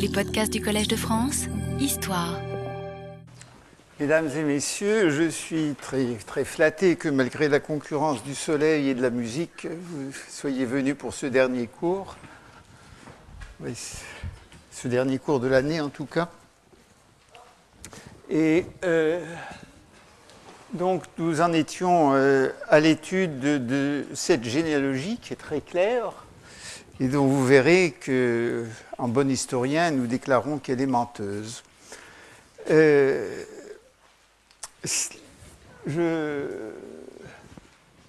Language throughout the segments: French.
Les podcasts du Collège de France, Histoire. Mesdames et messieurs, je suis très, très flatté que malgré la concurrence du soleil et de la musique, vous soyez venus pour ce dernier cours. Ce dernier cours de l'année en tout cas. Et euh, donc nous en étions euh, à l'étude de, de, cette généalogie qui est très claire et dont vous verrez que, en bon historien, nous déclarons qu'elle est menteuse. Euh, je,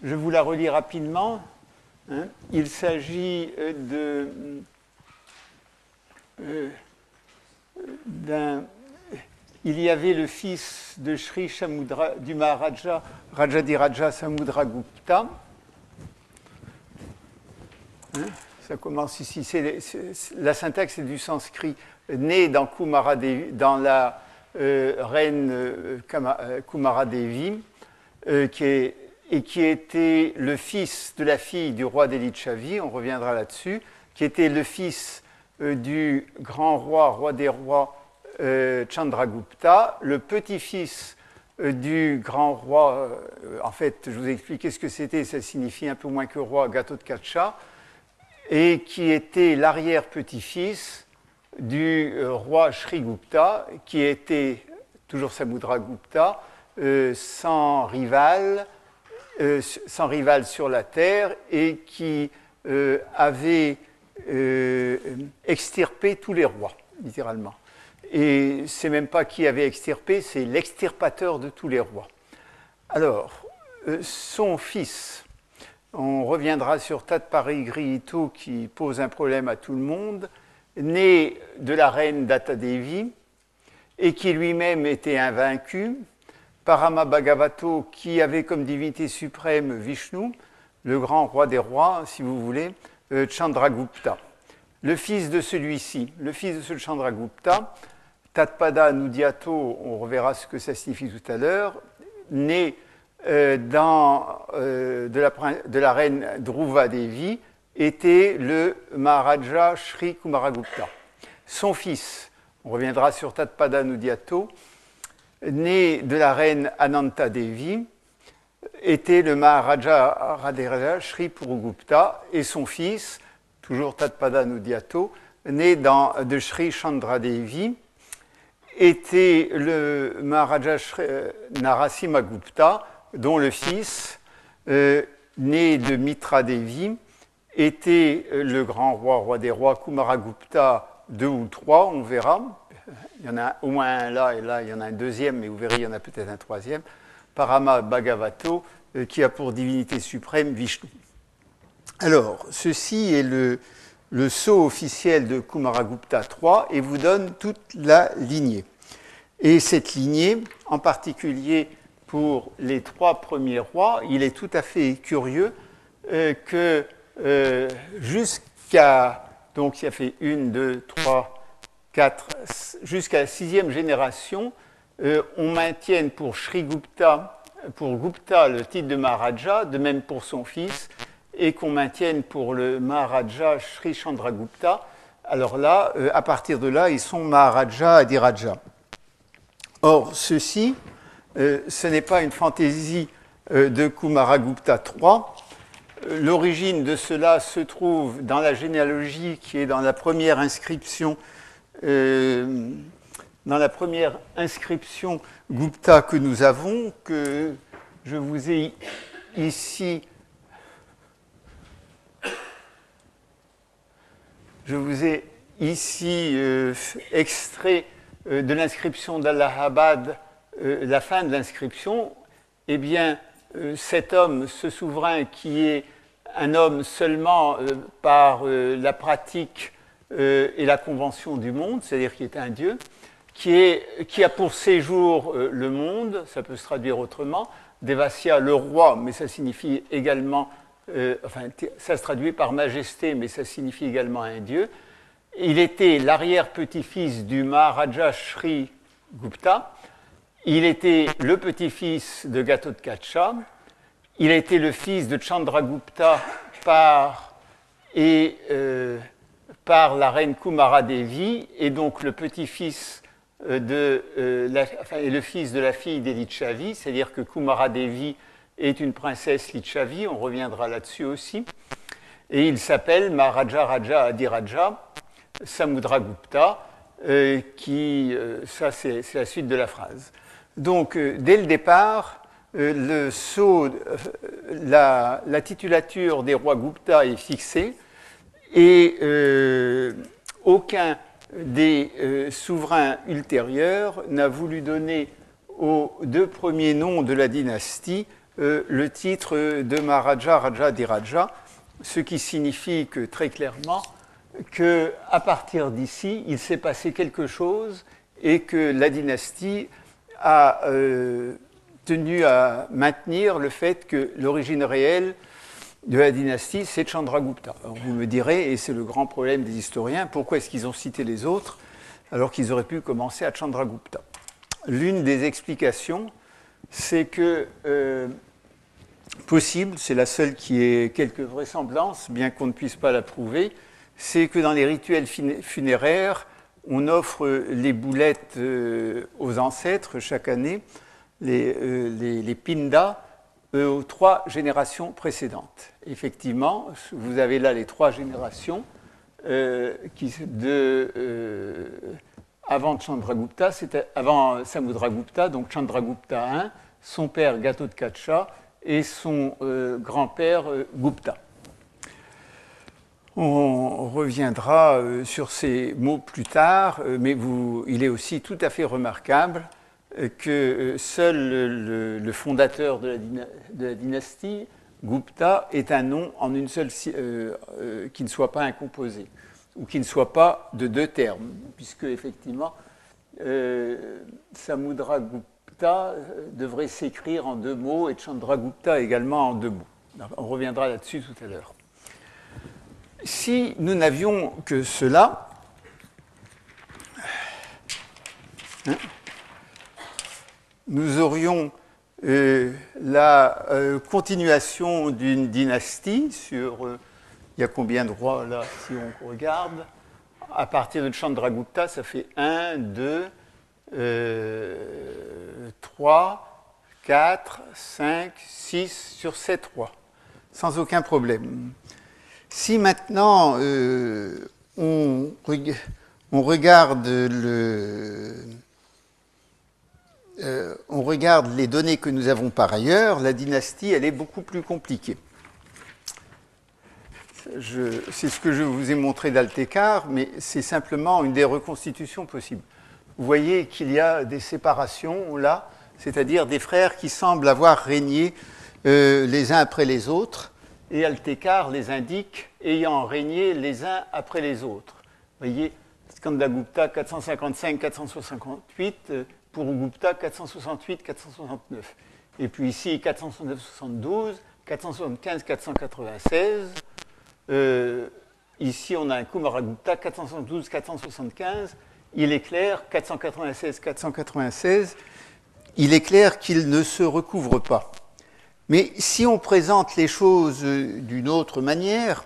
je, vous la relis rapidement. Hein. Il s'agit de euh, d'un il y avait le fils de Sri Samudra, du Maharaja, Rajadiraja Samudragupta. Hein, ça commence ici. La syntaxe est du sanskrit. Né dans, Kumaradevi, dans la euh, reine euh, euh Kumaradevi, qui est, et qui était le fils de la fille du roi d'Elichavi, on reviendra là-dessus, qui était le fils du grand roi, roi des rois, Chandragupta, le petit-fils du grand roi, en fait, je vous ai expliqué ce que c'était, ça signifie un peu moins que roi, Gatotkacha, et qui était l'arrière-petit-fils du roi Srigupta, qui était, toujours Samudragupta, sans rival, sans rival sur la terre, et qui avait extirpé tous les rois, littéralement. Et c'est même pas qui avait extirpé, c'est l'extirpateur de tous les rois. Alors, euh, son fils, on reviendra sur Tatparigrihito qui pose un problème à tout le monde, né de la reine Datadevi et qui lui-même était invaincu, Parama Bhagavato qui avait comme divinité suprême Vishnu, le grand roi des rois, si vous voulez, euh, Chandragupta. Le fils de celui-ci, le fils de ce Chandragupta, Tatpada Nudiato, on reverra ce que ça signifie tout à l'heure, né euh, euh, de, la, reine Dhruva Devi, était le Maharaja Sri Kumaragupta. Son fils, on reviendra sur Tatpada Nudiato, né de la reine Ananta Devi, était le Maharaja Radhiraja Sri Purugupta, et son fils, toujours Tatpada Nudiato, né de Sri Chandra Devi, était le Maharaja euh, Narasimhagupta, dont le fils, euh, né de Mitra Devi, était euh, le grand roi, roi des rois, Kumaragupta, deux ou trois, on verra. Il y en a au moins un là, et là, il y en a un deuxième, mais vous verrez, il y en a peut-être un troisième. Parama Bhagavato, qui a pour divinité suprême Vishnu. Alors, ceci est le, le sceau officiel de Kumaragupta III et vous donne toute la lignée. Et cette lignée, en particulier pour les trois premiers rois, il est tout à fait curieux euh, que euh, jusqu'à, donc il a fait une, deux, trois, quatre, jusqu'à la sixième génération, euh, on maintienne pour Sri Gupta, pour Gupta le titre de Maharaja, de même pour son fils, et qu'on maintienne pour le Maharaja Sri Chandragupta, alors là, à partir de là, ils sont Maharaja Adiraja. Or, ceci, euh, ce n'est pas une fantaisie euh, de Kumaragupta III. L'origine de cela se trouve dans la généalogie qui est dans la première inscription, dans la première inscription Gupta que nous avons, que je vous ai ici euh, extrait euh, de l'inscription d'Allahabad, euh, la fin de l'inscription. Eh bien, cet homme, ce souverain qui est un homme seulement par la pratique et la convention du monde, c'est-à-dire qui est un dieu, qui, est, qui, a pour séjour le monde, ça peut se traduire autrement, Devasya, le roi, mais ça signifie également euh, enfin, ça se traduit par majesté, mais ça signifie également un dieu. Il était l'arrière-petit-fils du Maharaja Sri Gupta. Il était le petit-fils de Gatotkacha. Il a été le fils de Chandragupta par, euh, la reine Kumara Devi, et donc le petit-fils de et le fils de la fille des Lichavi, c'est-à-dire que Kumara Devi est une princesse Lichavi, on reviendra là-dessus aussi, et il s'appelle Maharaja Raja Adiraja Samudragupta, qui, ça c'est la suite de la phrase. Donc, dès le départ, le sceau, la, la, titulature des rois Gupta est fixée et euh, aucun des euh, souverains ultérieurs n'a voulu donner aux deux premiers noms de la dynastie euh, le titre de Maharaja Raja Diraja, ce qui signifie que très clairement qu'à partir d'ici, il s'est passé quelque chose et que la dynastie a tenu à maintenir le fait que l'origine réelle de la dynastie, c'est Chandragupta. Vous me direz, et c'est le grand problème des historiens, pourquoi est-ce qu'ils ont cité les autres alors qu'ils auraient pu commencer à Chandragupta? L'une des explications, c'est que, euh, possible, c'est la seule qui ait quelques vraisemblances, bien qu'on ne puisse pas la prouver, c'est que dans les rituels funéraires, on offre les boulettes euh, aux ancêtres chaque année, les, euh, pindas, aux trois générations précédentes. Effectivement, vous avez là les trois générations euh, qui, de, euh, avant Chandragupta, c'était avant Samudragupta, donc Chandragupta I, son père Gatotkacha et son euh, grand-père Gupta. On reviendra sur ces mots plus tard, mais vous, il est aussi tout à fait remarquable que euh, seul le, fondateur de la, dynastie, Gupta, est un nom en une seule euh, euh, qui ne soit pas un composé ou qui ne soit pas de deux termes, puisque effectivement Samudra Gupta devrait s'écrire en deux mots et Chandragupta également en deux mots. On reviendra là-dessus tout à l'heure. Si nous n'avions que cela, hein, nous aurions euh, la euh, continuation d'une dynastie sur. Euh, il y a combien de rois là, si on regarde? À partir de Chandragupta, ça fait 1, 2, 3, 4, 5, 6 sur 7 rois, sans aucun problème. Si maintenant on, on regarde le euh, on regarde les données que nous avons par ailleurs, la dynastie, elle est beaucoup plus compliquée. C'est ce que je vous ai montré d'Altecar, mais c'est simplement une des reconstitutions possibles. Vous voyez qu'il y a des séparations là, c'est-à-dire des frères qui semblent avoir régné euh, les uns après les autres, et Altecar les indique ayant régné les uns après les autres. Vous voyez, Skandagupta 455-468, pour Gupta 468-469. Et puis ici 469-72, 475-496. Euh, ici on a un Kumaragupta 472-475. Il est clair, 496-496, il est clair qu'il ne se recouvre pas. Mais si on présente les choses d'une autre manière,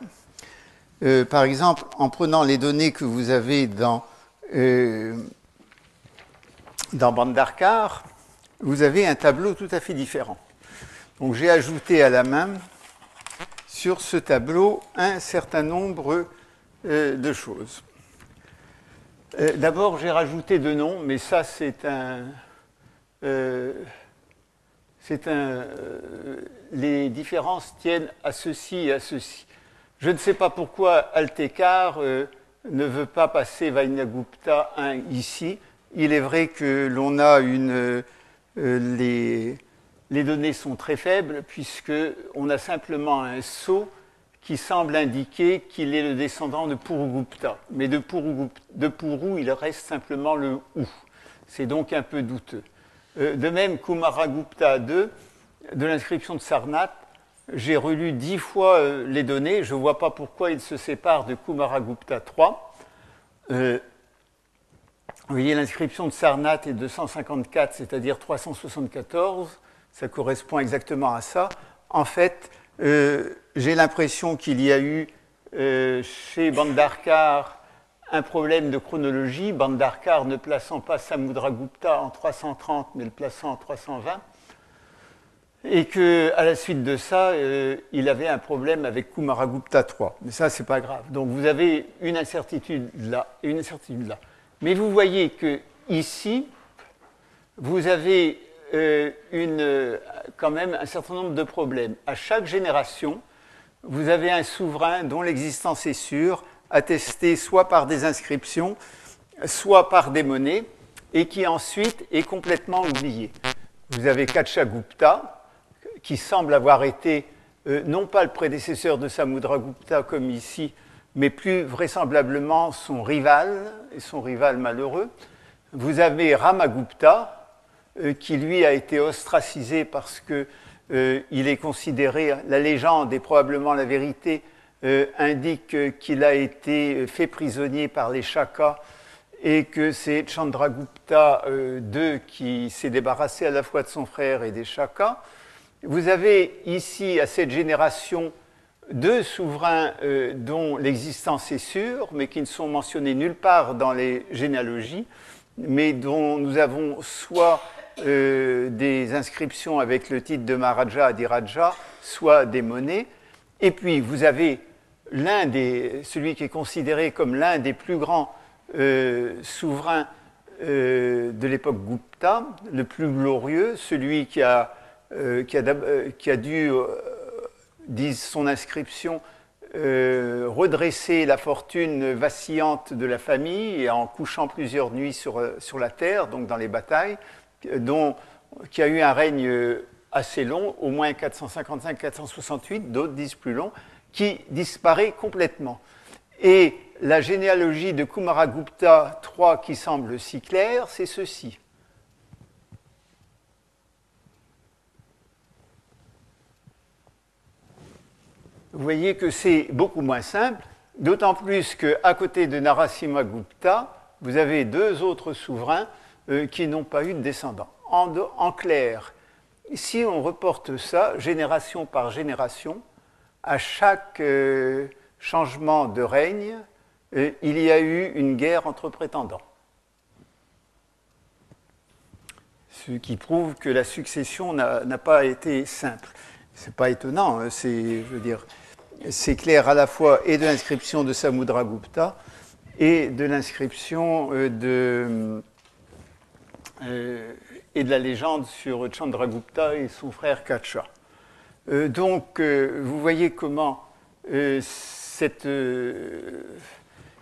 euh, par exemple en prenant les données que vous avez dans euh, dans Bandarkar, vous avez un tableau tout à fait différent. Donc j'ai ajouté à la main sur ce tableau un certain nombre euh, de choses. Euh, d'abord, j'ai rajouté deux noms, mais ça, c'est un. Euh, les différences tiennent à ceci et à ceci. Je ne sais pas pourquoi Altekar ne veut pas passer Vainagupta 1 ici, il est vrai que l'on a une. Euh, les, les, données sont très faibles, puisqu'on a simplement un sceau qui semble indiquer qu'il est le descendant de Purugupta. Mais de Puru, de Puru, il reste simplement le ou. C'est donc un peu douteux. Euh, de même, Kumaragupta 2, de l'inscription de Sarnath, j'ai relu dix fois euh, les données. Je ne vois pas pourquoi il se sépare de Kumaragupta 3. Vous voyez, l'inscription de Sarnath est 254, c'est-à-dire 374. Ça correspond exactement à ça. En fait, euh, j'ai l'impression qu'il y a eu chez Bandarkar un problème de chronologie, Bandarkar ne plaçant pas Samudragupta en 330, mais le plaçant en 320, et qu'à la suite de ça, euh, il avait un problème avec Kumaragupta III. Mais ça, c'est pas grave. Donc vous avez une incertitude là et une incertitude là. Mais vous voyez que ici, vous avez euh, une, quand même un certain nombre de problèmes. À chaque génération, vous avez un souverain dont l'existence est sûre, attesté soit par des inscriptions, soit par des monnaies, et qui ensuite est complètement oublié. Vous avez Kachagupta, qui semble avoir été euh, non pas le prédécesseur de Samudragupta comme ici, mais plus vraisemblablement son rival, et son rival malheureux. Vous avez Ramagupta, euh, qui lui a été ostracisé parce qu'il euh, est considéré, la légende et probablement la vérité, euh, indique qu'il a été fait prisonnier par les Shakas et que c'est Chandragupta II euh, qui s'est débarrassé à la fois de son frère et des Shakas. Vous avez ici, à cette génération, deux souverains euh, dont l'existence est sûre, mais qui ne sont mentionnés nulle part dans les généalogies, mais dont nous avons soit des inscriptions avec le titre de Maharaja Adiraja, soit des monnaies. Et puis, vous avez l'un des, celui qui est considéré comme l'un des plus grands euh, souverains euh, de l'époque Gupta, le plus glorieux, celui qui a, euh, qui a, qui a dû, disent son inscription, redresser la fortune vacillante de la famille en couchant plusieurs nuits sur, sur la terre, donc dans les batailles, dont, qui a eu un règne assez long, au moins 455-468, d'autres disent plus long, qui disparaît complètement. Et la généalogie de Kumaragupta III qui semble si claire, c'est ceci. Vous voyez que c'est beaucoup moins simple, d'autant plus qu'à côté de Narasimha Gupta, vous avez deux autres souverains euh, qui n'ont pas eu de descendants. en clair, si on reporte ça génération par génération, à chaque euh, changement de règne, euh, il y a eu une guerre entre prétendants. Ce qui prouve que la succession n'a pas été simple. Ce n'est pas étonnant, hein, c'est, c'est clair à la fois et de l'inscription de Samudragupta et de l'inscription euh, et de la légende sur Chandragupta et son frère Kacha. Euh, donc, euh, vous voyez comment euh. Il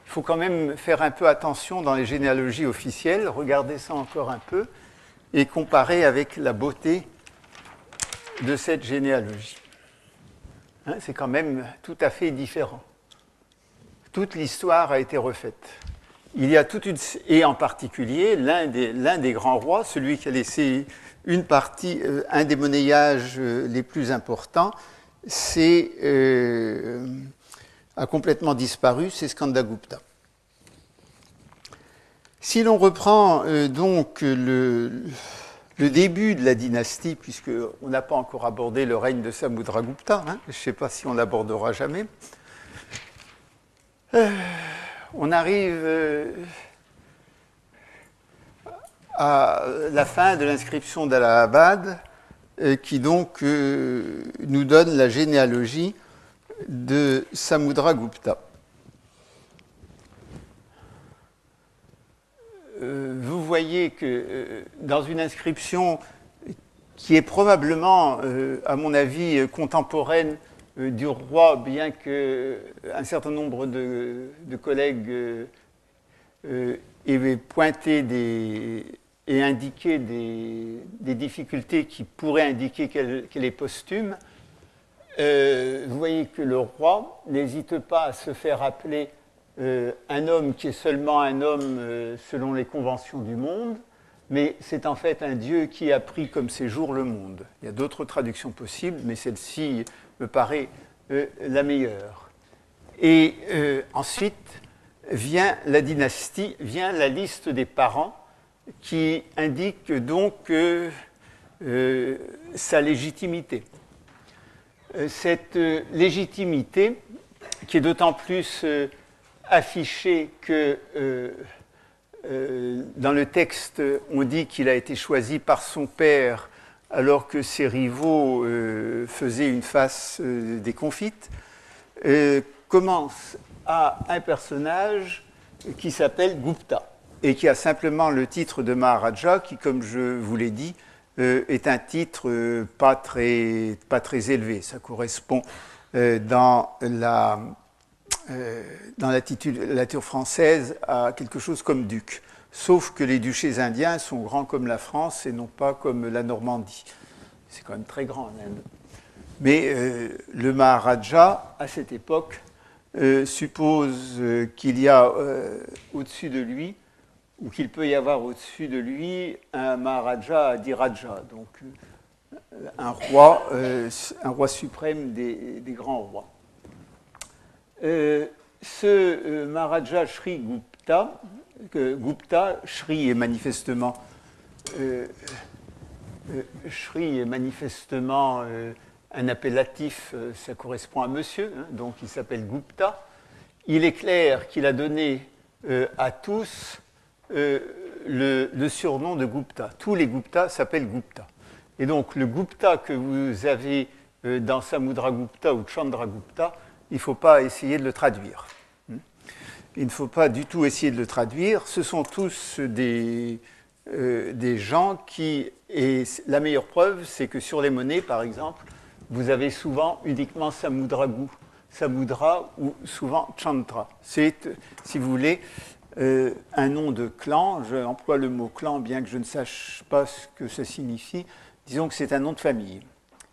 faut quand même faire un peu attention dans les généalogies officielles, regarder ça encore un peu et comparer avec la beauté de cette généalogie. Hein, c'est quand même tout à fait différent. Toute l'histoire a été refaite. Il y a toute une. Et en particulier, l'un des, des, grands rois, celui qui a laissé euh, un des monnayages euh, les plus importants, c'est, euh, a complètement disparu, c'est Skandagupta. Si l'on reprend donc le, le, début de la dynastie, puisqu'on n'a pas encore abordé le règne de Samudragupta, hein, je ne sais pas si on l'abordera jamais, on arrive à la fin de l'inscription d'Allahabad, euh, qui donc euh, nous donne la généalogie de Samudragupta. Euh, vous voyez que dans une inscription qui est probablement, à mon avis, contemporaine du roi, bien qu'un certain nombre de, collègues aient pointé des, et indiquer des, difficultés qui pourraient indiquer qu'elle est posthume, euh, vous voyez que le roi n'hésite pas à se faire appeler euh, un homme qui est seulement un homme euh, selon les conventions du monde, mais c'est en fait un Dieu qui a pris comme séjour le monde. Il y a d'autres traductions possibles, mais celle-ci me paraît la meilleure. Et ensuite vient la dynastie, vient la liste des parents qui indique donc euh, sa légitimité. Euh, cette légitimité qui est d'autant plus affiché que dans le texte, on dit qu'il a été choisi par son père alors que ses rivaux faisaient une face déconfite, commence à un personnage qui s'appelle Gupta et qui a simplement le titre de Maharaja, qui, comme je vous l'ai dit, euh, est un titre euh, pas, très, pas très élevé. Ça correspond euh, dans la dans française à quelque chose comme duc. Sauf que les duchés indiens sont grands comme la France et non pas comme la Normandie. C'est quand même très grand en Inde. Mais le Maharaja, à cette époque, suppose qu'il y a au-dessus de lui ou qu'il peut y avoir au-dessus de lui un Maharaja Diraja, donc euh, un roi, euh, roi suprême des, grands rois. Euh, ce Maharaja Sri Gupta, Gupta, Sri est manifestement, Sri est manifestement un appellatif, ça correspond à monsieur, hein, donc il s'appelle Gupta. Il est clair qu'il a donné à tous euh, le, surnom de Gupta. Tous les Gupta s'appellent Gupta. Et donc le Gupta que vous avez euh, dans Samudragupta ou Chandragupta, il ne faut pas essayer de le traduire. Hmm. Il ne faut pas du tout essayer de le traduire. Ce sont tous des, euh, des gens qui... Et la meilleure preuve, c'est que sur les monnaies, par exemple, vous avez souvent uniquement Samudragu, Samudra ou souvent Chandra. C'est, si vous voulez, euh, un nom de clan, j'emploie le mot clan bien que je ne sache pas ce que ça signifie, disons que c'est un nom de famille.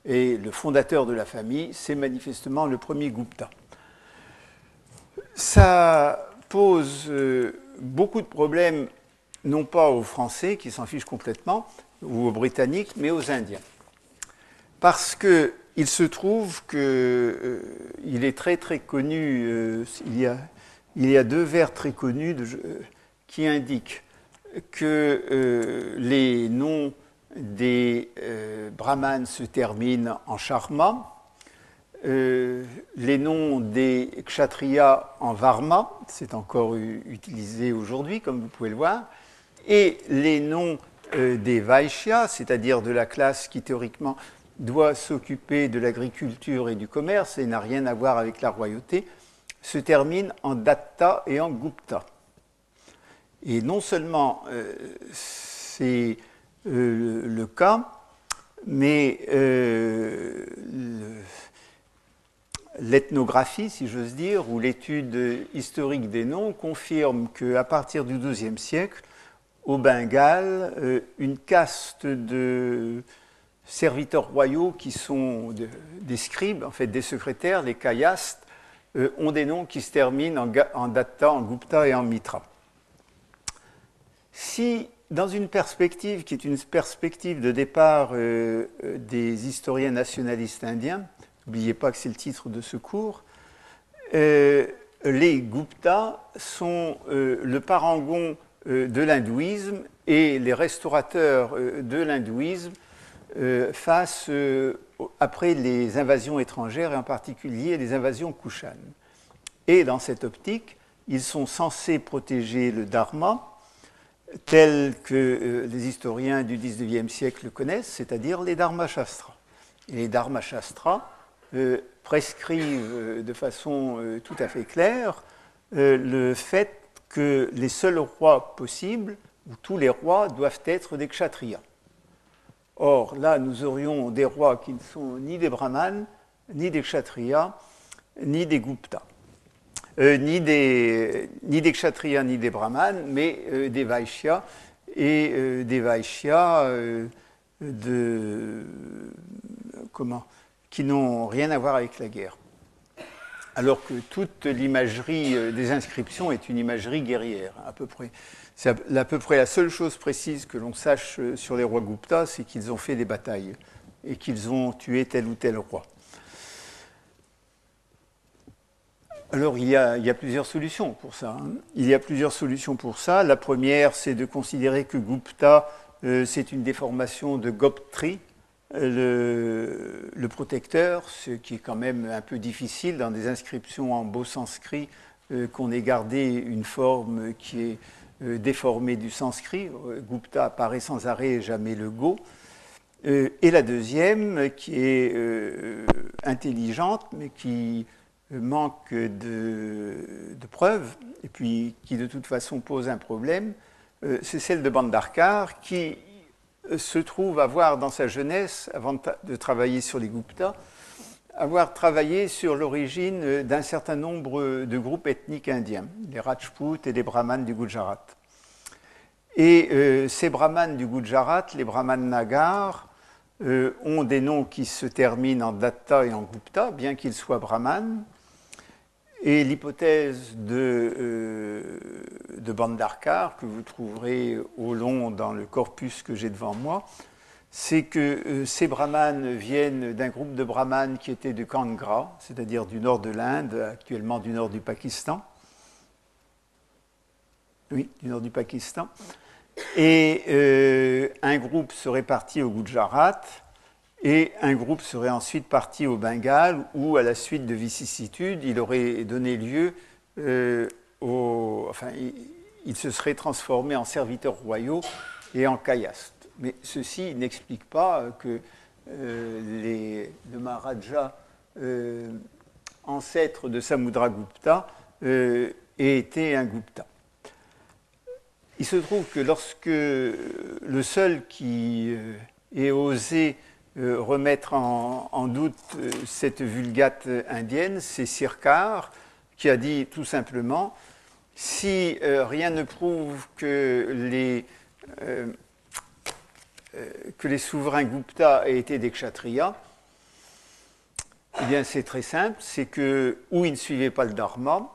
Et le fondateur de la famille, c'est manifestement le premier Gupta. Ça pose euh, beaucoup de problèmes, non pas aux Français qui s'en fichent complètement, ou aux Britanniques, mais aux Indiens. Parce qu'il se trouve qu'il euh, est très très connu, il y a il y a deux vers très connus qui indiquent que euh, les noms des euh, brahmanes se terminent en charma, euh, les noms des kshatriyas en varma, c'est encore utilisé aujourd'hui comme vous pouvez le voir, et les noms des vaishyas, c'est-à-dire de la classe qui théoriquement doit s'occuper de l'agriculture et du commerce et n'a rien à voir avec la royauté, se termine en Datta et en Gupta. Et non seulement euh, c'est euh, le, cas, mais euh, l'ethnographie, si j'ose dire, ou l'étude historique des noms confirme qu'à partir du XIIe siècle, au Bengale, une caste de serviteurs royaux qui sont des scribes, en fait des secrétaires, les kayastes, euh, ont des noms qui se terminent en, Datta, en Gupta et en Mitra. Si, dans une perspective qui est une perspective de départ euh, euh, des historiens nationalistes indiens, n'oubliez pas que c'est le titre de ce cours, les Gupta sont le parangon de l'hindouisme et les restaurateurs de l'hindouisme face après les invasions étrangères et en particulier les invasions kushanes. Et dans cette optique, ils sont censés protéger le dharma tel que euh, les historiens du XIXe siècle le connaissent, c'est-à-dire les dharma-shastras. Et les dharma-shastras euh, prescrivent euh, de façon tout à fait claire le fait que les seuls rois possibles, ou tous les rois, doivent être des kshatriyas. Or, là, nous aurions des rois qui ne sont ni des brahmanes, ni des kshatriyas, ni des guptas. Euh, ni, des, kshatriyas, ni des brahmanes, mais euh, des vaishyas, et euh, des vaishyas de, comment, qui n'ont rien à voir avec la guerre. Alors que toute l'imagerie des inscriptions est une imagerie guerrière, à peu près. C'est à peu près la seule chose précise que l'on sache euh, sur les rois Gupta, c'est qu'ils ont fait des batailles et qu'ils ont tué tel ou tel roi. Alors il y, a, plusieurs solutions pour ça. Hein. Il y a plusieurs solutions pour ça. La première, c'est de considérer que Gupta, euh, c'est une déformation de Goptri. le, le, protecteur, ce qui est quand même un peu difficile dans des inscriptions en beau sanskrit, qu'on ait gardé une forme qui est déformée du sanskrit. Gupta apparaît sans arrêt et jamais le go. et la deuxième, qui est intelligente, mais qui manque de, preuves, et puis qui de toute façon pose un problème, euh, c'est celle de Bandarkar, qui euh, se trouve avoir dans sa jeunesse, avant de travailler sur les Guptas, avoir travaillé sur l'origine euh, d'un certain nombre de groupes ethniques indiens, les Rajputs et les Brahmanes du Gujarat. Et ces Brahmanes du Gujarat, les Brahmanes Nagar, ont des noms qui se terminent en Datta et en Gupta, bien qu'ils soient Brahmanes. Et l'hypothèse euh, de Bandarkar, que vous trouverez au long dans le corpus que j'ai devant moi, c'est que euh, ces brahmanes viennent d'un groupe de brahmanes qui était de Kangra, c'est-à-dire du nord de l'Inde, actuellement du nord du Pakistan. Oui, du nord du Pakistan. Et euh, un groupe serait parti au Gujarat, et un groupe serait ensuite parti au Bengale où, à la suite de vicissitudes, il aurait donné lieu euh, au. Enfin, il, se serait transformé en serviteurs royaux et en cayaste. Mais ceci n'explique pas que euh, le Maharaja, euh, ancêtre de Samudragupta, ait été un Gupta. Il se trouve que lorsque le seul qui ait osé euh, remettre en, doute euh, cette vulgate indienne, c'est Sirkar qui a dit tout simplement si euh, rien ne prouve que les, que les souverains Gupta aient été des kshatriyas, eh bien c'est très simple, c'est que ou ils ne suivaient pas le dharma,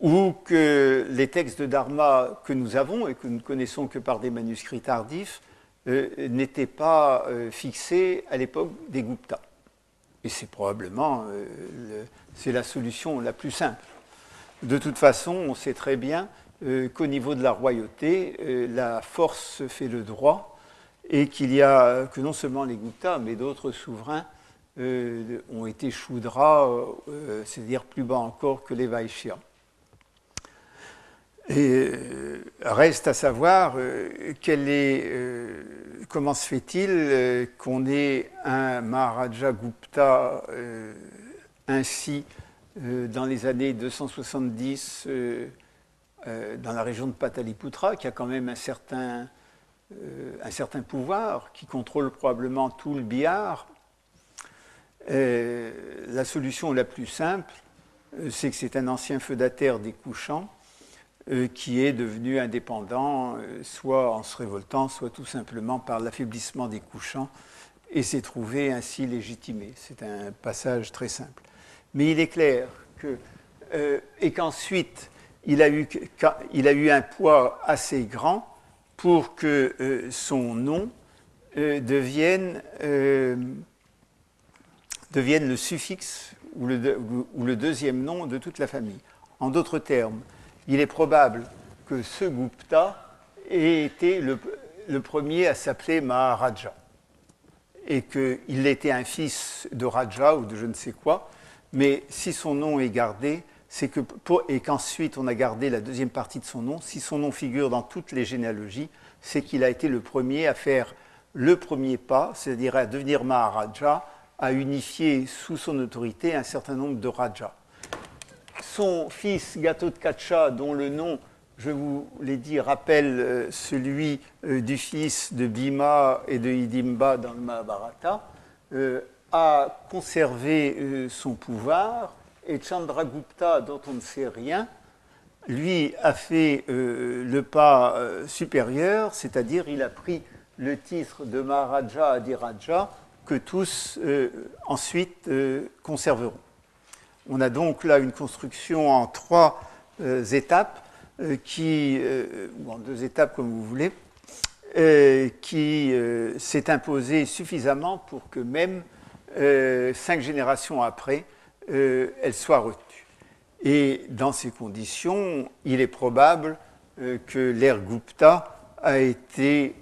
ou que les textes de dharma que nous avons et que nous ne connaissons que par des manuscrits tardifs euh, n'était pas euh, fixé à l'époque des Gupta. Et c'est probablement euh, c'est la solution la plus simple. De toute façon, on sait très bien qu'au niveau de la royauté, la force fait le droit et qu'il y a que non seulement les Gupta, mais d'autres souverains ont été Shudra, c'est-à-dire plus bas encore que les Vaishyas. Reste à savoir comment se fait-il euh, qu'on ait un Maharaja Gupta euh, ainsi euh, dans les années 270 dans la région de Pataliputra, qui a quand même un certain, un certain pouvoir, qui contrôle probablement tout le Bihar La solution la plus simple, c'est que c'est un ancien feudataire des couchants euh, qui est devenu indépendant, euh, soit en se révoltant, soit tout simplement par l'affaiblissement des couchants, et s'est trouvé ainsi légitimé. C'est un passage très simple. Mais il est clair que, euh, et qu'ensuite, a il a eu un poids assez grand pour que son nom devienne, devienne, le suffixe ou le, le deuxième nom de toute la famille. En d'autres termes, il est probable que ce Gupta ait été le, premier à s'appeler Maharaja et qu'il était un fils de Raja ou de je ne sais quoi, mais si son nom est gardé, et qu'ensuite on a gardé la deuxième partie de son nom, si son nom figure dans toutes les généalogies, c'est qu'il a été le premier à faire le premier pas, c'est-à-dire à devenir Maharaja, à unifier sous son autorité un certain nombre de Rajas. Son fils Gatotkacha, dont le nom, je vous l'ai dit, rappelle euh, celui euh, du fils de Bhima et de Hidimba dans le Mahabharata, euh, a conservé son pouvoir et Chandragupta, dont on ne sait rien, lui a fait le pas supérieur, c'est-à-dire il a pris le titre de Maharaja Adiraja que tous ensuite conserveront. On a donc là une construction en trois euh, étapes, euh, qui, euh, ou en deux étapes comme vous voulez, qui s'est imposée suffisamment pour que même cinq générations après, elle soit retenue. Et dans ces conditions, il est probable que l'ère Gupta a été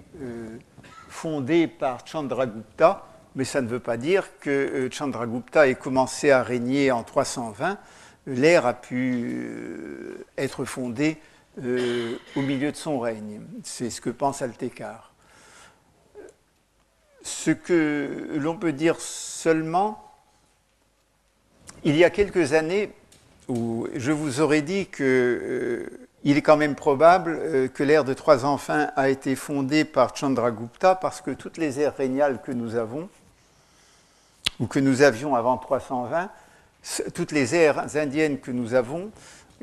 fondée par Chandragupta, mais ça ne veut pas dire que Chandragupta ait commencé à régner en 320. L'ère a pu être fondée au milieu de son règne. C'est ce que pense Altekar. Ce que l'on peut dire seulement, il y a quelques années, je vous aurais dit qu'il euh, est quand même probable euh, que l'ère de trois enfants a été fondée par Chandragupta parce que toutes les ères régnales que nous avons, ou que nous avions avant 320, toutes les ères indiennes que nous avons,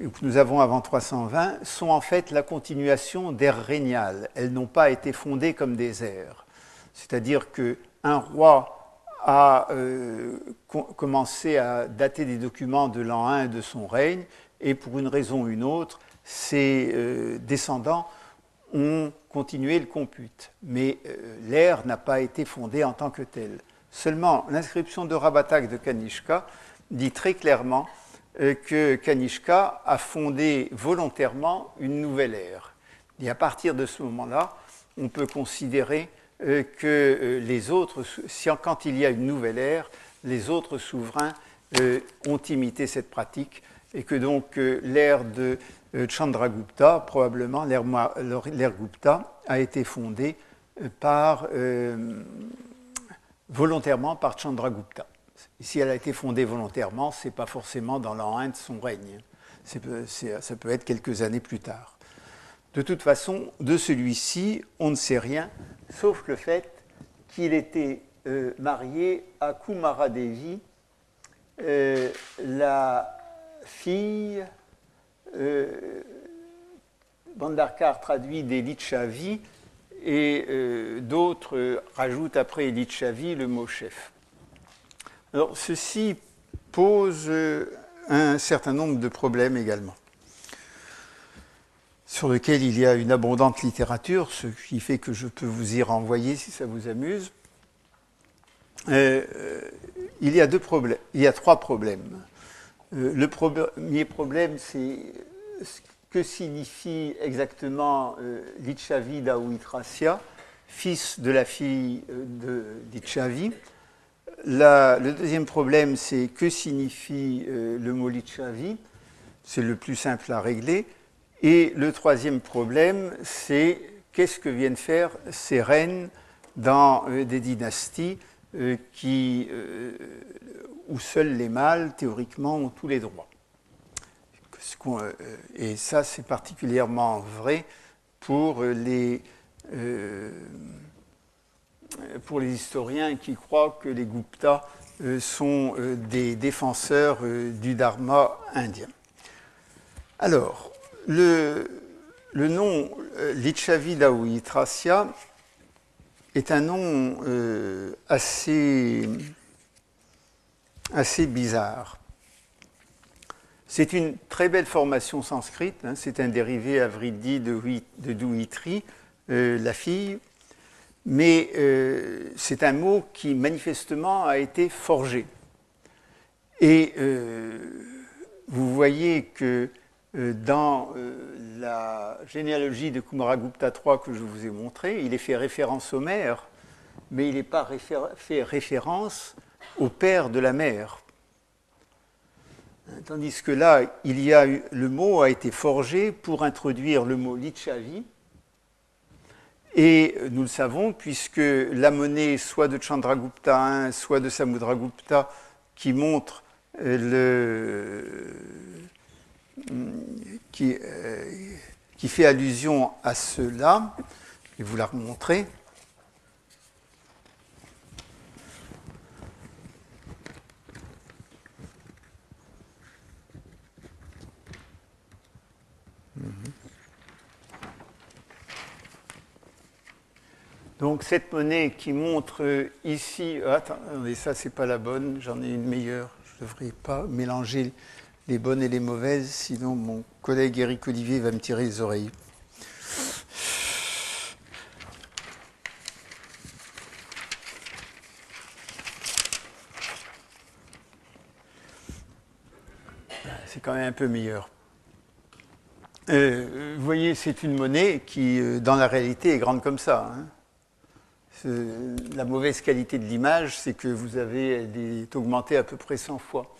ou que nous avons avant 320, sont en fait la continuation d'ères régnales. Elles n'ont pas été fondées comme des ères. C'est-à-dire qu'un roi a euh, commencé à dater des documents de l'an 1 de son règne, et pour une raison ou une autre, ses euh, descendants ont continué le compute. Mais euh, l'ère n'a pas été fondée en tant que telle. Seulement, l'inscription de Rabatak de Kanishka dit très clairement que Kanishka a fondé volontairement une nouvelle ère. Et à partir de ce moment-là, on peut considérer que euh, les autres, quand il y a une nouvelle ère, les autres souverains euh, ont imité cette pratique et que donc l'ère de Chandragupta, probablement l'ère Gupta, a été fondée par, volontairement par Chandragupta. Si elle a été fondée volontairement, ce n'est pas forcément dans l'an 1 de son règne. ça peut être quelques années plus tard. De toute façon, de celui-ci, on ne sait rien, sauf le fait qu'il était euh, marié à Kumara Devi, euh, la fille, euh, Bandarkar traduit des Lichavi, et d'autres rajoutent après Lichavi le mot chef. Alors, ceci pose un certain nombre de problèmes également sur lequel il y a une abondante littérature, ce qui fait que je peux vous y renvoyer si ça vous amuse. Euh, il, y a deux problèmes, il y a trois problèmes. Euh, le premier problème, c'est que signifie exactement euh, Lichavi Dawitrasya, fils de la fille de Lichavi. le deuxième problème, c'est que signifie le mot Lichavi. C'est le plus simple à régler. Et le troisième problème, c'est qu'est-ce que viennent faire ces reines dans euh, des dynasties euh, euh, où seuls les mâles, théoriquement, ont tous les droits. Et ça, c'est particulièrement vrai pour les, pour les historiens qui croient que les Guptas sont des défenseurs du dharma indien. Alors, le, nom euh, Lichavida ou est un nom euh, assez, assez bizarre. C'est une très belle formation sanscrite, hein. c'est un dérivé avridi de, de Douitri, euh, la fille, mais c'est un mot qui manifestement a été forgé. Et vous voyez que euh, dans euh, la généalogie de Kumaragupta III que je vous ai montré, il est fait référence au maire, mais il n'est pas fait référence au père de la mère. Tandis que là, il y a le mot a été forgé pour introduire le mot Lichavi. Et nous le savons, puisque la monnaie, soit de Chandragupta I, soit de Samudragupta, qui montre euh, le, qui, euh, qui, fait allusion à cela. Je vais vous la remontrer. Donc cette monnaie qui montre ici, attendez, ça c'est pas la bonne, j'en ai une meilleure, je ne devrais pas mélanger les bonnes et les mauvaises, sinon mon collègue Éric Olivier va me tirer les oreilles. C'est quand même un peu meilleur. Euh, vous voyez, c'est une monnaie qui, euh, dans la réalité, est grande comme ça. Hein. la mauvaise qualité de l'image, c'est que vous avez est augmenté à peu près 100 fois.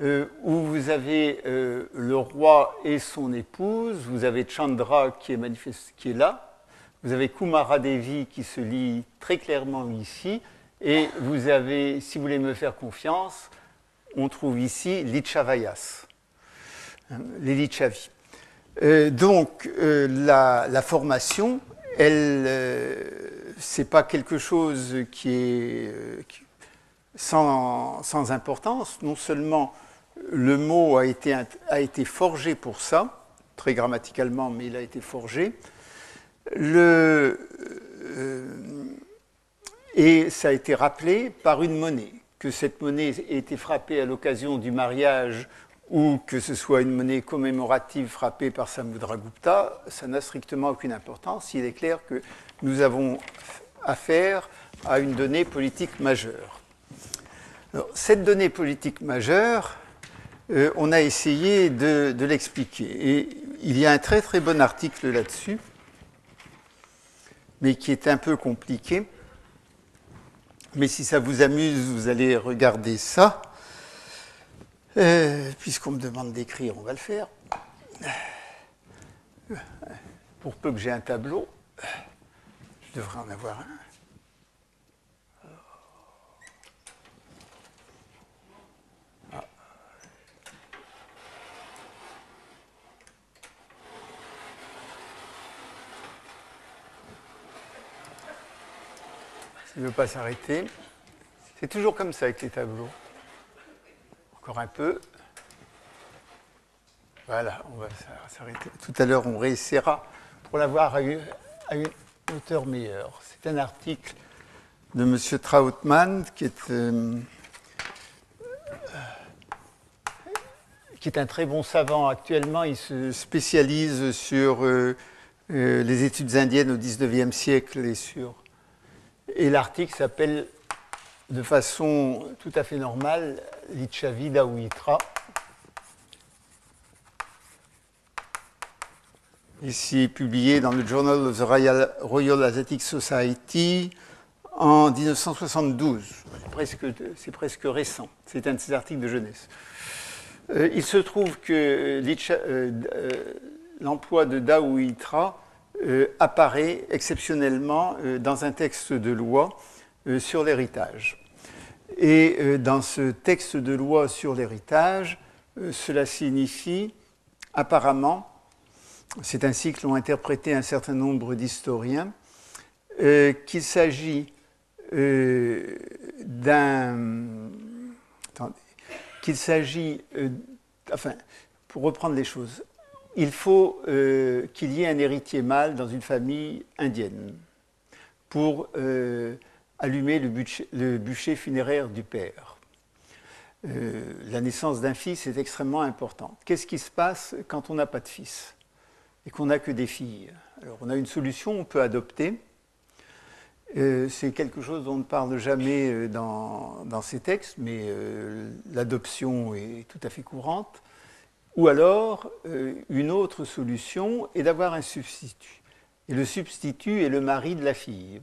Euh, où vous avez euh, le roi et son épouse, vous avez Chandra qui est, là, vous avez Kumara Devi qui se lit très clairement ici, et vous avez, si vous voulez me faire confiance, on trouve ici l'Ichavayas, hein, les Lichavi. Euh, donc la, formation, elle, c'est pas quelque chose qui est sans, importance. Non seulement le mot a été, forgé pour ça, très grammaticalement, mais il a été forgé. Euh, et ça a été rappelé par une monnaie, que cette monnaie ait été frappée à l'occasion du mariage ou que ce soit une monnaie commémorative frappée par Samudragupta, ça n'a strictement aucune importance. Il est clair que nous avons affaire à une donnée politique majeure. cette donnée politique majeure, euh, on a essayé de, l'expliquer. Et il y a un très très bon article là-dessus, mais qui est un peu compliqué. Mais si ça vous amuse, vous allez regarder ça. Euh, puisqu'on me demande d'écrire, on va le faire. Pour peu que j'ai un tableau, je devrais en avoir un. Il ne veut pas s'arrêter. C'est toujours comme ça avec les tableaux. Encore un peu. Voilà, on va s'arrêter. Tout à l'heure, on réessayera pour l'avoir à une hauteur meilleure. C'est un article de M. Trautmann qui est, euh, qui est un très bon savant actuellement. Il se spécialise sur euh, euh, les études indiennes au XIXe siècle et sur et l'article s'appelle de façon tout à fait normale Lichavida ou Itra. Ici publié dans le Journal of the Royal, Athletic Society en 1972. C'est presque, récent. C'est un de ces articles de jeunesse. Euh, il se trouve que euh, euh, l'emploi de Da ou Itra euh, apparaît exceptionnellement euh, dans un texte de loi euh, sur l'héritage. Et dans ce texte de loi sur l'héritage, cela signifie apparemment, c'est ainsi que l'ont interprété un certain nombre d'historiens, qu'il s'agit d'un... qu'il s'agit... enfin, pour reprendre les choses, il faut euh, qu'il y ait un héritier mâle dans une famille indienne pour euh, allumer le bûcher, funéraire du père. Euh, la naissance d'un fils est extrêmement importante. Qu'est-ce qui se passe quand on n'a pas de fils et qu'on n'a que des filles? Alors on a une solution, on peut adopter. C'est quelque chose dont on ne parle jamais dans, dans ces textes, mais l'adoption est tout à fait courante. Ou alors, euh, une autre solution est d'avoir un substitut. Et le substitut est le mari de la fille.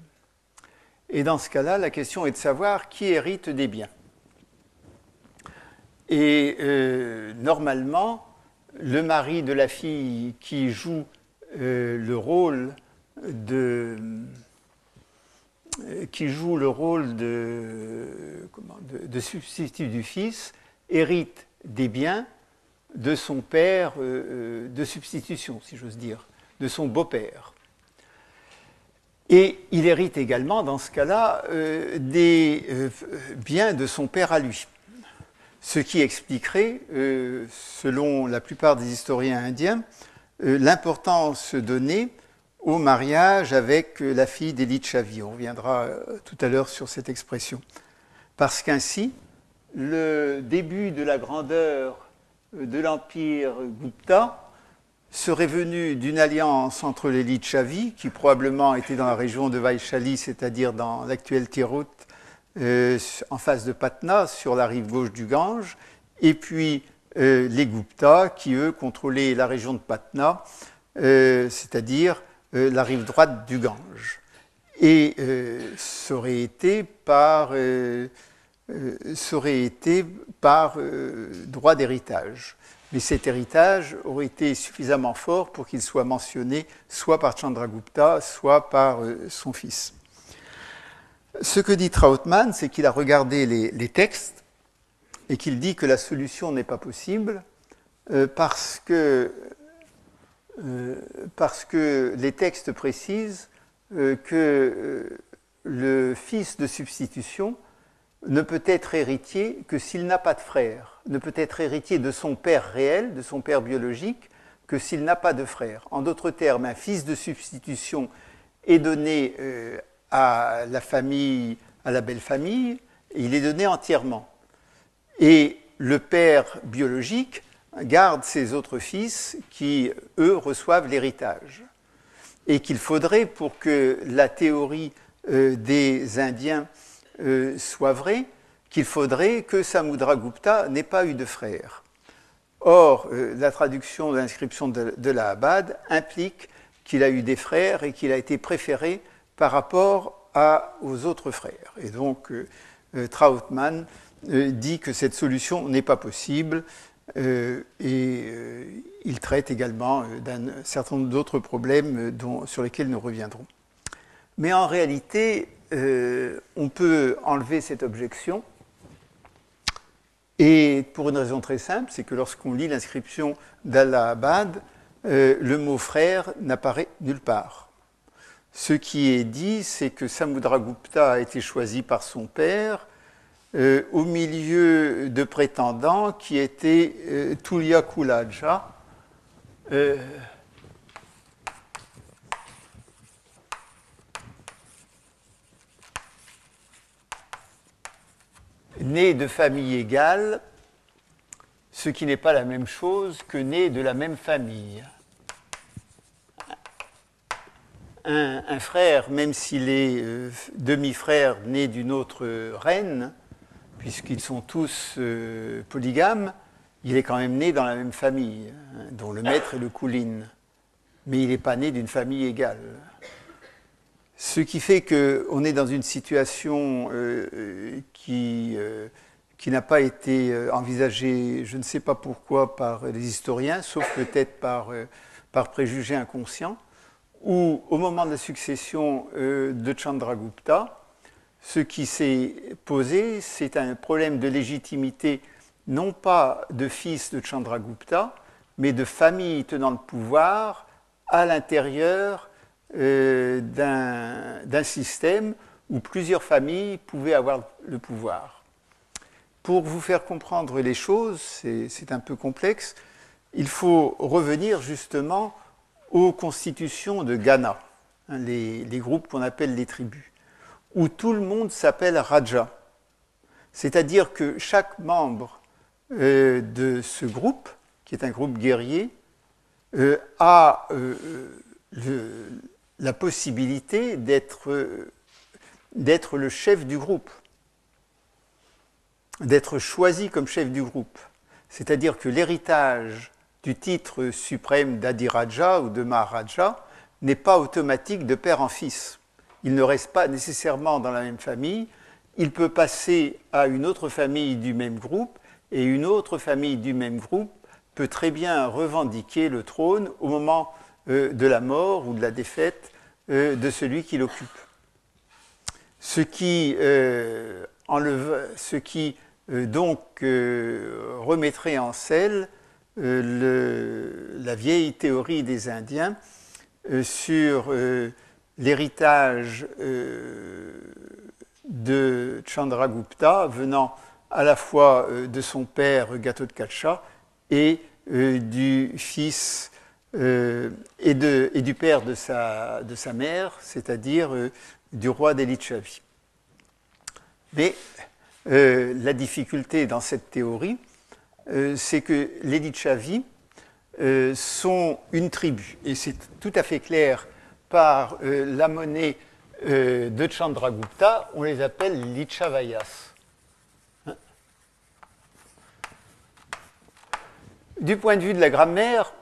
Et dans ce cas-là, la question est de savoir qui hérite des biens. Et euh, normalement, le mari de la fille qui joue euh, le rôle de qui joue le rôle de, de substitut du fils hérite des biens de son père euh, euh, de substitution, si j'ose dire, de son beau-père. Et il hérite également, dans ce cas-là, euh, des biens de son père à lui. Ce qui expliquerait, selon la plupart des historiens indiens, l'importance donnée au mariage avec la fille d'Elit Chavi. On reviendra tout à l'heure sur cette expression. Parce qu'ainsi, le début de la grandeur de l'empire Gupta serait venu d'une alliance entre les Lichavi, qui probablement étaient dans la région de Vaishali, c'est-à-dire dans l'actuel Tirut, euh, en face de Patna, sur la rive gauche du Gange, et puis euh, les Gupta, qui eux contrôlaient la région de Patna, euh, c'est-à-dire la rive droite du Gange. et ça aurait été par, été par droit d'héritage. Mais cet héritage aurait été suffisamment fort pour qu'il soit mentionné soit par Chandragupta, soit par son fils. Ce que dit Trautmann, c'est qu'il a regardé les, textes et qu'il dit que la solution n'est pas possible euh, parce, que, euh, parce, que, les textes précisent euh, que le fils de substitution ne peut être héritier que s'il n'a pas de frère, ne peut être héritier de son père réel, de son père biologique, que s'il n'a pas de frère. En d'autres termes, un fils de substitution est donné à la famille, à la belle famille, il est donné entièrement. Et le père biologique garde ses autres fils qui, eux, reçoivent l'héritage. Et qu'il faudrait, pour que la théorie euh, des Indiens euh, soit vraie, qu'il faudrait que Samudragupta n'ait pas eu de frère. Or, euh, la traduction de l'inscription de, de la implique qu'il a eu des frères et qu'il a été préféré par rapport à, aux autres frères. Et donc, euh, Trautmann dit que cette solution n'est pas possible et il traite également d'un certain nombre d'autres problèmes sur lesquels nous reviendrons. Mais en réalité, on peut enlever cette objection et pour une raison très simple, c'est que lorsqu'on lit l'inscription d'Allahabad, le mot frère n'apparaît nulle part. Ce qui est dit, c'est que Samudragupta a été choisi par son père euh, au milieu de prétendants qui étaient euh, Tulya Kulaja. Nés de famille égale, ce qui n'est pas la même chose que nés de la même famille un, frère, même s'il est euh, demi-frère né d'une autre reine, puisqu'ils sont tous euh, polygames, il est quand même né dans la même famille, hein, dont le maître est le Koulin. Mais il n'est pas né d'une famille égale. Ce qui fait qu'on est dans une situation euh, qui, qui n'a pas été envisagée, je ne sais pas pourquoi, par les historiens, sauf peut-être par, par préjugé inconscient où, au moment de la succession euh, de Chandragupta, ce qui s'est posé, c'est un problème de légitimité, non pas de fils de Chandragupta, mais de famille tenant le pouvoir à l'intérieur euh, d'un système où plusieurs familles pouvaient avoir le pouvoir. Pour vous faire comprendre les choses, c'est un peu complexe, il faut revenir justement aux constitutions de Ghana, hein, les, groupes qu'on appelle les tribus, où tout le monde s'appelle Raja. C'est-à-dire que chaque membre euh, de ce groupe, qui est un groupe guerrier, euh, a euh, la possibilité d'être le chef du groupe, d'être choisi comme chef du groupe. C'est-à-dire que l'héritage du titre suprême d'Adiraja ou de Maharaja n'est pas automatique de père en fils. Il ne reste pas nécessairement dans la même famille, il peut passer à une autre famille du même groupe, et une autre famille du même groupe peut très bien revendiquer le trône au moment euh, de la mort ou de la défaite euh, de celui qui l'occupe. Ce qui, euh, donc remettrait en selle la vieille théorie des Indiens sur l'héritage de Chandragupta venant à la fois de son père Gatotkacha et du fils et, de, et, du père de sa, mère, c'est-à-dire du roi d'Elichavi. Mais la difficulté dans cette théorie, euh, c'est que les Lichavi euh, sont une tribu. Et c'est tout à fait clair par euh, la monnaie de Chandragupta, on les appelle Lichavayas. Hein? Du point de vue de la grammaire,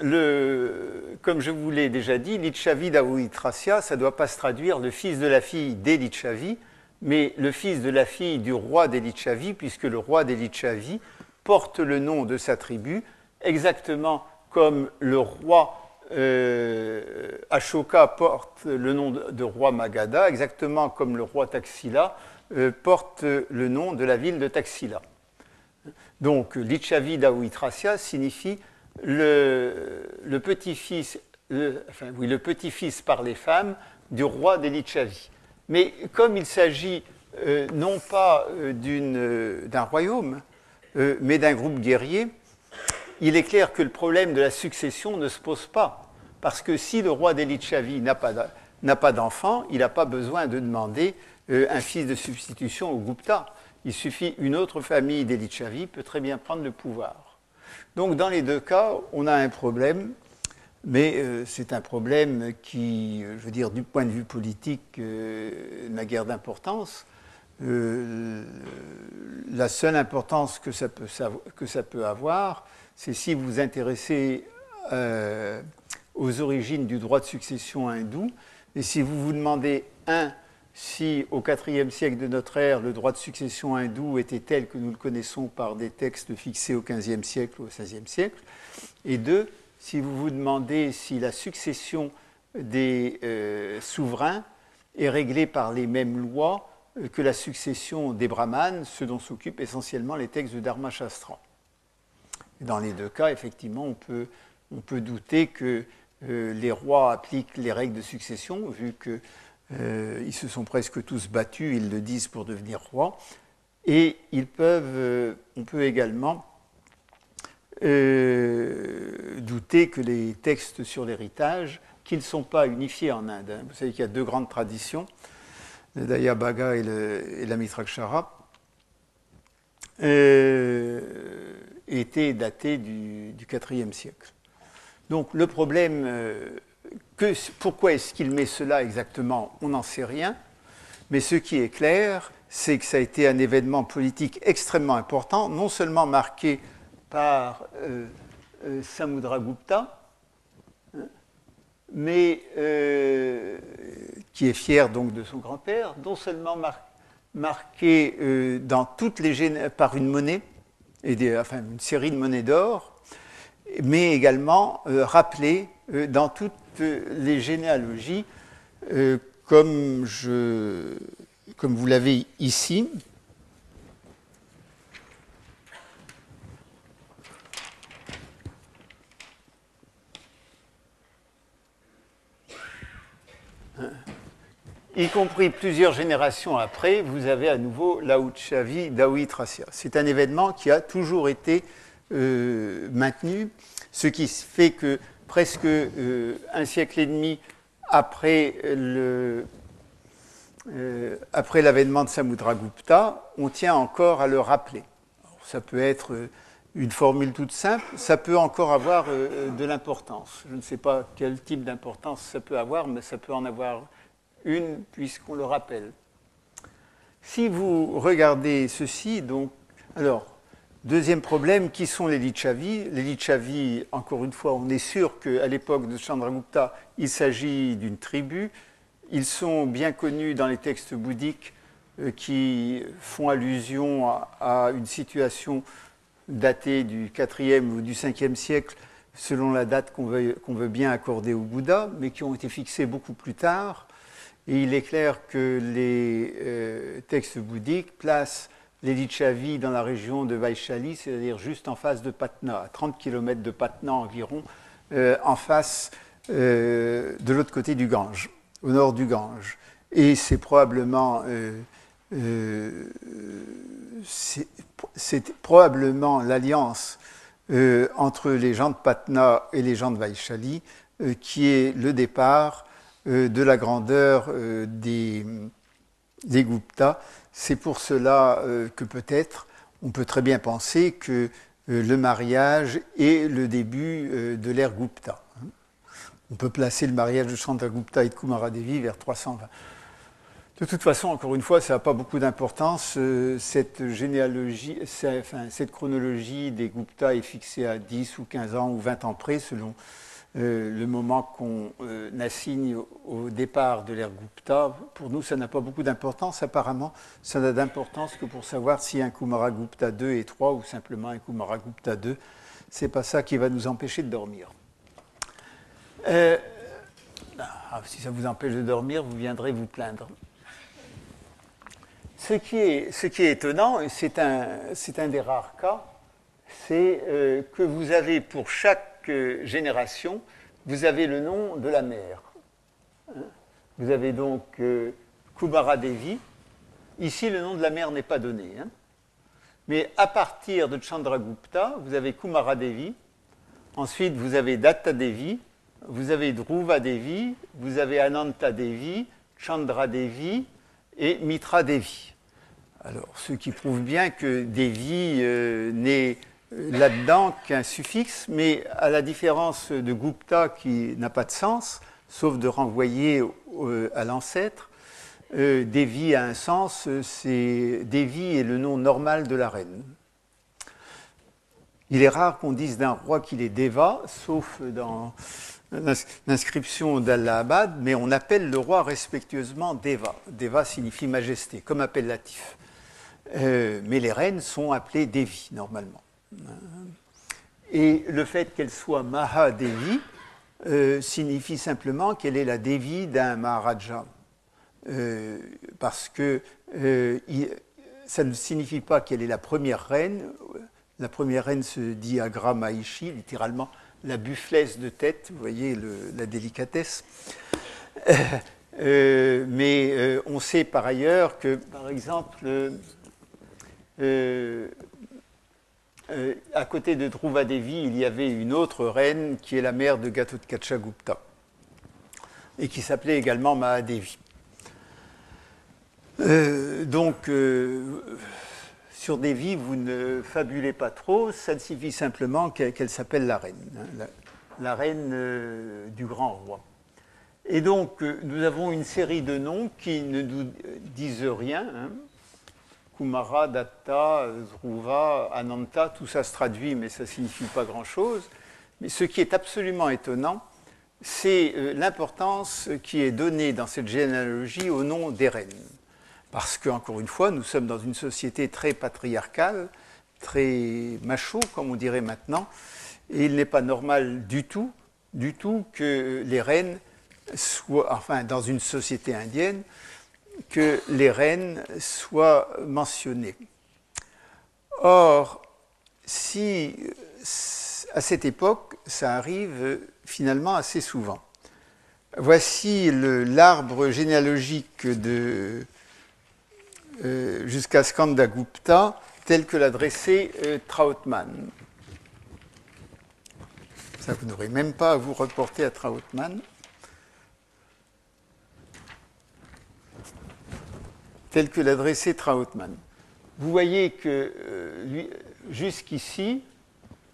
comme je vous l'ai déjà dit, Lichavi Dawitrasia, ça ne doit pas se traduire le fils de la fille d'Elichavi, mais le fils de la fille du roi d'Elichavi, puisque le roi d'Elichavi porte le nom de sa tribu, exactement comme le roi euh, Ashoka porte le nom de, roi Magadha, exactement comme le roi Taxila euh, porte le nom de la ville de Taxila. Donc, Lichavi Dawitrasia signifie le, petit-fils, par les femmes du roi des. Mais comme il s'agit euh, non pas d'un royaume, mais d'un groupe guerrier, il est clair que le problème de la succession ne se pose pas. Parce que si le roi d'Elichavi n'a pas d'enfant, il n'a pas besoin de demander euh, un fils de substitution au Gupta. Il suffit une autre famille d'Elichavi peut très bien prendre le pouvoir. Donc dans les deux cas, on a un problème, mais euh, c'est un problème qui, je veux dire, du point de vue politique, euh, n'a guère d'importance. la seule importance que ça peut, que ça peut avoir, c'est si vous vous intéressez euh, aux origines du droit de succession hindou, et si vous vous demandez, un, si au IVe siècle de notre ère, le droit de succession hindou était tel que nous le connaissons par des textes fixés au XVe siècle ou au XVIe siècle, et deux, si vous vous demandez si la succession des euh, souverains est réglée par les mêmes lois euh, que la succession des brahmanes, ce dont s'occupent essentiellement les textes de Dharma Shastra. Dans les deux cas, effectivement, on peut, on peut douter que euh, les rois appliquent les règles de succession, vu qu'ils euh, se sont presque tous battus, ils le disent, pour devenir rois. Et ils peuvent, euh, on peut également douter que les textes sur l'héritage, qui ne sont pas unifiés en Inde, hein, vous savez qu'il y a deux grandes traditions, le Dayabhaga et, et la Mitrakshara, était daté du, IVe siècle. Donc le problème, euh, pourquoi est-ce qu'il met cela exactement On n'en sait rien. Mais ce qui est clair, c'est que ça a été un événement politique extrêmement important, non seulement marqué par euh, euh, Samudragupta, hein, mais qui est fier donc de son grand-père, non seulement marqué dans toutes les par une monnaie, une série de monnaies d'or, mais également euh, rappelées euh, dans toutes les généalogies, euh, comme, vous l'avez ici. y compris plusieurs générations après, vous avez à nouveau l'Aouchavi Daoui Tracia. C'est un événement qui a toujours été euh, maintenu, ce qui fait que presque euh, un siècle et demi après euh, l'avènement de Samudragupta, on tient encore à le rappeler. ça peut être une formule toute simple, ça peut encore avoir de l'importance. Je ne sais pas quel type d'importance ça peut avoir, mais ça peut en avoir une puisqu'on le rappelle. Si vous regardez ceci, donc, alors, deuxième problème, qui sont les Lichavi Les Lichavi, encore une fois, on est sûr qu'à l'époque de Chandragupta, il s'agit d'une tribu. Ils sont bien connus dans les textes bouddhiques euh, qui font allusion à, une situation datée du 4e ou du 5e siècle, selon la date qu'on veut, bien accorder au Bouddha, mais qui ont été fixées beaucoup plus tard. Et il est clair que les euh, textes bouddhiques placent les Lichavi dans la région de Vaishali, c'est-à-dire juste en face de Patna, à 30 km de Patna environ, euh, en face euh, de l'autre côté du Gange, au nord du Gange. Et c'est probablement, c'est probablement l'alliance entre les gens de Patna et les gens de Vaishali qui est le départ euh, de la grandeur euh, des, des Gupta. C'est pour cela euh, que peut-être on peut très bien penser que le mariage est le début de l'ère Gupta. On peut placer le mariage de Chandragupta et de Kumaradevi vers 320. De toute façon, encore une fois, ça n'a pas beaucoup d'importance. Euh, cette généalogie, cette chronologie des Gupta est fixée à 10 ou 15 ans ou 20 ans près, selon euh, le moment qu'on euh, assigne au, départ de l'ère Gupta. Pour nous, ça n'a pas beaucoup d'importance. Apparemment, ça n'a d'importance que pour savoir si un Kumara Gupta 2 est 3 ou simplement un Kumara Gupta 2. C'est pas ça qui va nous empêcher de dormir. Ah, si ça vous empêche de dormir, vous viendrez vous plaindre. Ce qui est, étonnant, c'est un, des rares cas, c'est euh, que vous avez pour chaque génération, vous avez le nom de la mère. Vous avez donc euh, Kumara Devi. Ici, le nom de la mère n'est pas donné. Hein. Mais à partir de Chandragupta, vous avez Kumara Devi. Ensuite, vous avez Datta Devi. Vous avez Dhruva Devi. Vous avez Ananta Devi, Chandra Devi et Mitra Devi. Alors, ce qui prouve bien que Devi euh, n'est là-dedans qu'un suffixe, mais à la différence de Gupta qui n'a pas de sens, sauf de renvoyer à l'ancêtre, euh, Devi a un sens, c'est Devi est le nom normal de la reine. Il est rare qu'on dise d'un roi qu'il est Deva, sauf dans l'inscription d'Allahabad, mais on appelle le roi respectueusement Deva. Deva signifie majesté, comme appellatif. Euh, mais les reines sont appelées Devi normalement. Et le fait qu'elle soit Mahadevi euh, signifie simplement qu'elle est la Devi d'un Maharaja. Euh, parce que ça ne signifie pas qu'elle est la première reine. La première reine se dit Agra Maishi, littéralement la bufflesse de tête, vous voyez la délicatesse. mais on sait par ailleurs que, par exemple, euh, euh, à côté de Dhruvadevi, il y avait une autre reine qui est la mère de Gatotkacha Gupta et qui s'appelait également Mahadevi. Euh, donc, sur Devi, vous ne fabulez pas trop, ça suffit simplement qu'elle s'appelle la reine, hein, la, reine du grand roi. Et donc, nous avons une série de noms qui ne nous disent rien. Hein. Kumara, Datta, Zruva, Ananta, tout ça se traduit, mais ça ne signifie pas grand-chose. Mais ce qui est absolument étonnant, c'est euh, l'importance qui est donnée dans cette généalogie au nom des reines. Parce qu'encore une fois, nous sommes dans une société très patriarcale, très macho, comme on dirait maintenant, et il n'est pas normal du tout, du tout que les reines soient, enfin, dans une société indienne, que les reines soient mentionnées. Or, si à cette époque, ça arrive finalement assez souvent. Voici l'arbre généalogique de euh, jusqu'à Skandagupta tel que l'a dressé euh, Trautmann. Ça, vous n'aurez même pas à vous reporter à Trautmann. Tel que l'a dressé Trautmann. Vous voyez que euh, jusqu'ici,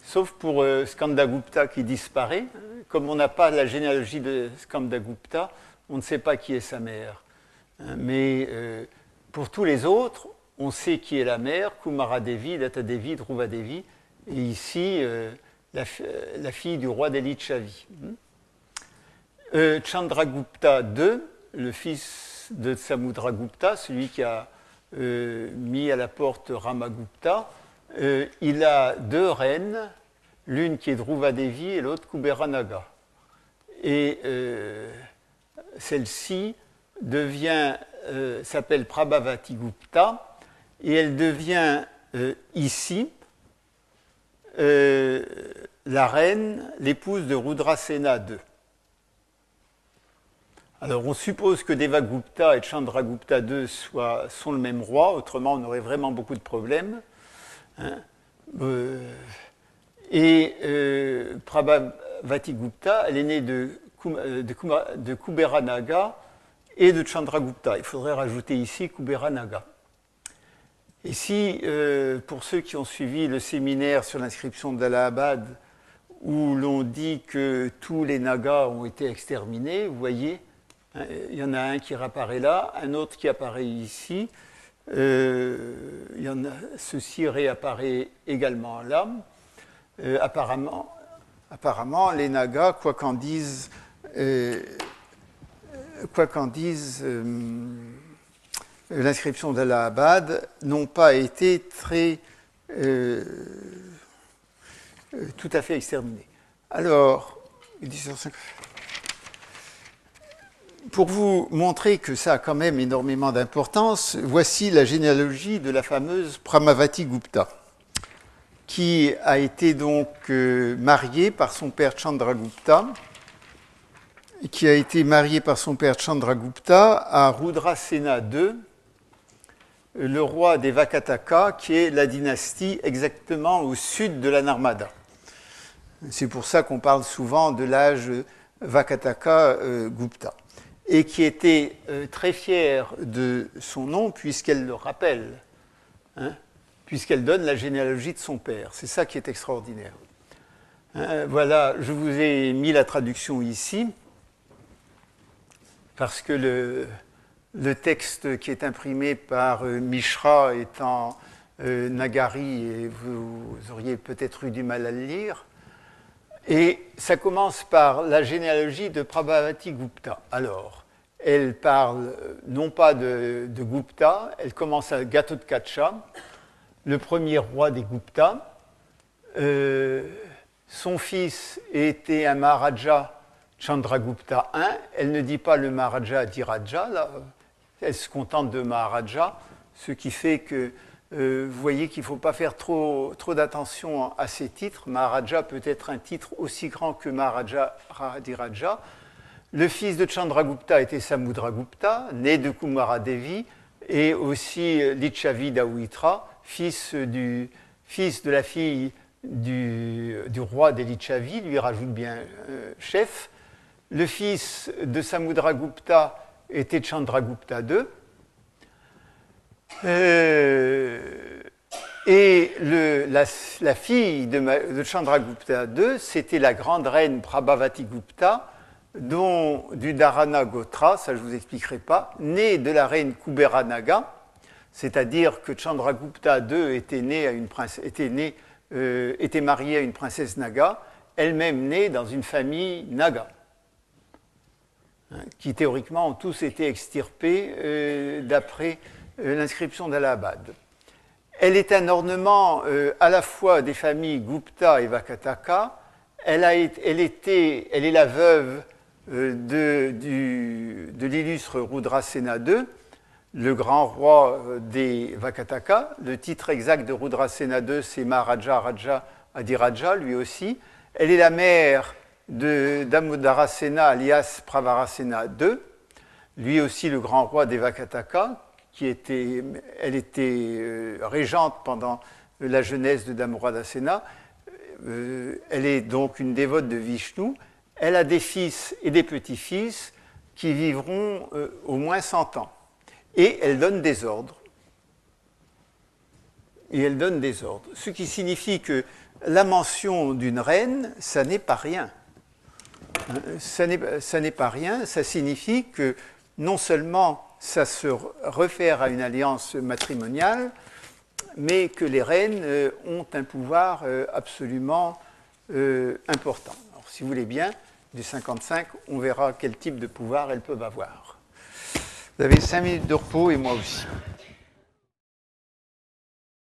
sauf pour euh, Skandagupta qui disparaît, comme on n'a pas la généalogie de Skandagupta, on ne sait pas qui est sa mère. Hein, mais euh, pour tous les autres, on sait qui est la mère, Kumara Devi, Data Devi, Dhruva Devi, et ici la, fille du roi d'Elichavi. Chandragupta II, le fils de Samudragupta, celui qui a euh, mis à la porte Ramagupta, euh, il a deux reines, l'une qui est Dhruvadevi et l'autre Kuberanaga. Et euh, celle-ci devient, s'appelle Prabhavati Gupta, et elle devient ici la reine, l'épouse de Rudrasena II. Alors on suppose que Devagupta et Chandragupta II sont le même roi, autrement on aurait vraiment beaucoup de problèmes. Hein. Euh, et euh, Prabhavati Gupta, elle est née de, euh, de, de, Kuberanaga et de Chandragupta. Il faudrait rajouter ici Kuberanaga. Et si, pour ceux qui ont suivi le séminaire sur l'inscription d'Allahabad, où l'on dit que tous les Nagas ont été exterminés, vous voyez, il y en a un qui réapparaît là, un autre qui apparaît ici. Euh, il y en a, ceci réapparaît également là. Euh, apparemment, apparemment, les Nagas, quoi qu'en disent, euh, quoi qu'en disent l'inscription d'Allahabad, n'ont pas été très tout à fait exterminés. Alors, pour vous montrer que ça a quand même énormément d'importance, voici la généalogie de la fameuse Pramavati Gupta, qui a été donc euh, mariée par son père Chandragupta, qui a été mariée par son père Chandragupta à Rudrasena II, le roi des Vakataka, qui est la dynastie exactement au sud de la Narmada. C'est pour ça qu'on parle souvent de l'âge Vakataka euh, et qui était euh, très fière de son nom puisqu'elle le rappelle, hein, puisqu'elle donne la généalogie de son père. C'est ça qui est extraordinaire. Hein, voilà, je vous ai mis la traduction ici, parce que le, texte qui est imprimé par euh, Mishra est en euh, Nagari et vous auriez peut-être eu du mal à le lire. Et ça commence par la généalogie de Prabhavati Gupta. Alors, elle parle non pas de, Gupta, elle commence à Gatotkacha, le premier roi des Gupta. Euh, son fils était un Maharaja Chandragupta I. Elle ne dit pas le Maharaja Diraja, là. elle se contente de Maharaja, ce qui fait que euh, vous voyez qu'il ne faut pas faire trop, trop d'attention à ces titres. Maharaja peut être un titre aussi grand que Maharaja Radhiraja. Le fils de Chandragupta était Samudragupta, né de Kumaradevi, et aussi Lichavi Dawitra, fils, de la fille du, roi des Lichavi, lui rajoute bien euh, chef. Le fils de Samudragupta était Chandragupta II. Euh, et la, fille de, Chandragupta II, c'était la grande reine Prabhavati Gupta, dont du Dharana Gotra, ça je ne vous expliquerai pas, né de la reine Kuberanaga, c'est-à-dire que Chandragupta II était, né à une né, euh, était marié à une princesse Naga, elle-même née dans une famille Naga, hein, qui théoriquement ont tous été extirpés euh, d'après euh, l'inscription d'Allahabad. Elle est un ornement à la fois des familles Gupta et Vakataka. Elle, a, elle, était, elle est la veuve de, de l'illustre Rudrasena II, le grand roi euh, des Vakataka. Le titre exact de Rudrasena II, c'est Maharaja Raja Adiraja, lui aussi. Elle est la mère de Damodarasena alias Pravarasena II, lui aussi le grand roi des Vakataka, qui était, elle était euh, régente pendant la jeunesse de Damodarasena. Elle est donc une dévote de Vishnu elle a des fils et des petits-fils qui vivront euh, au moins 100 ans. Et elle donne des ordres. Et elle donne des ordres. Ce qui signifie que la mention d'une reine, ça n'est pas rien. Ça n'est pas rien, ça signifie que non seulement ça se réfère à une alliance matrimoniale, mais que les reines euh, ont un pouvoir euh, absolument important. Alors, si vous voulez bien, du 55, on verra quel type de pouvoir elles peuvent avoir. Vous avez cinq minutes de repos et moi aussi.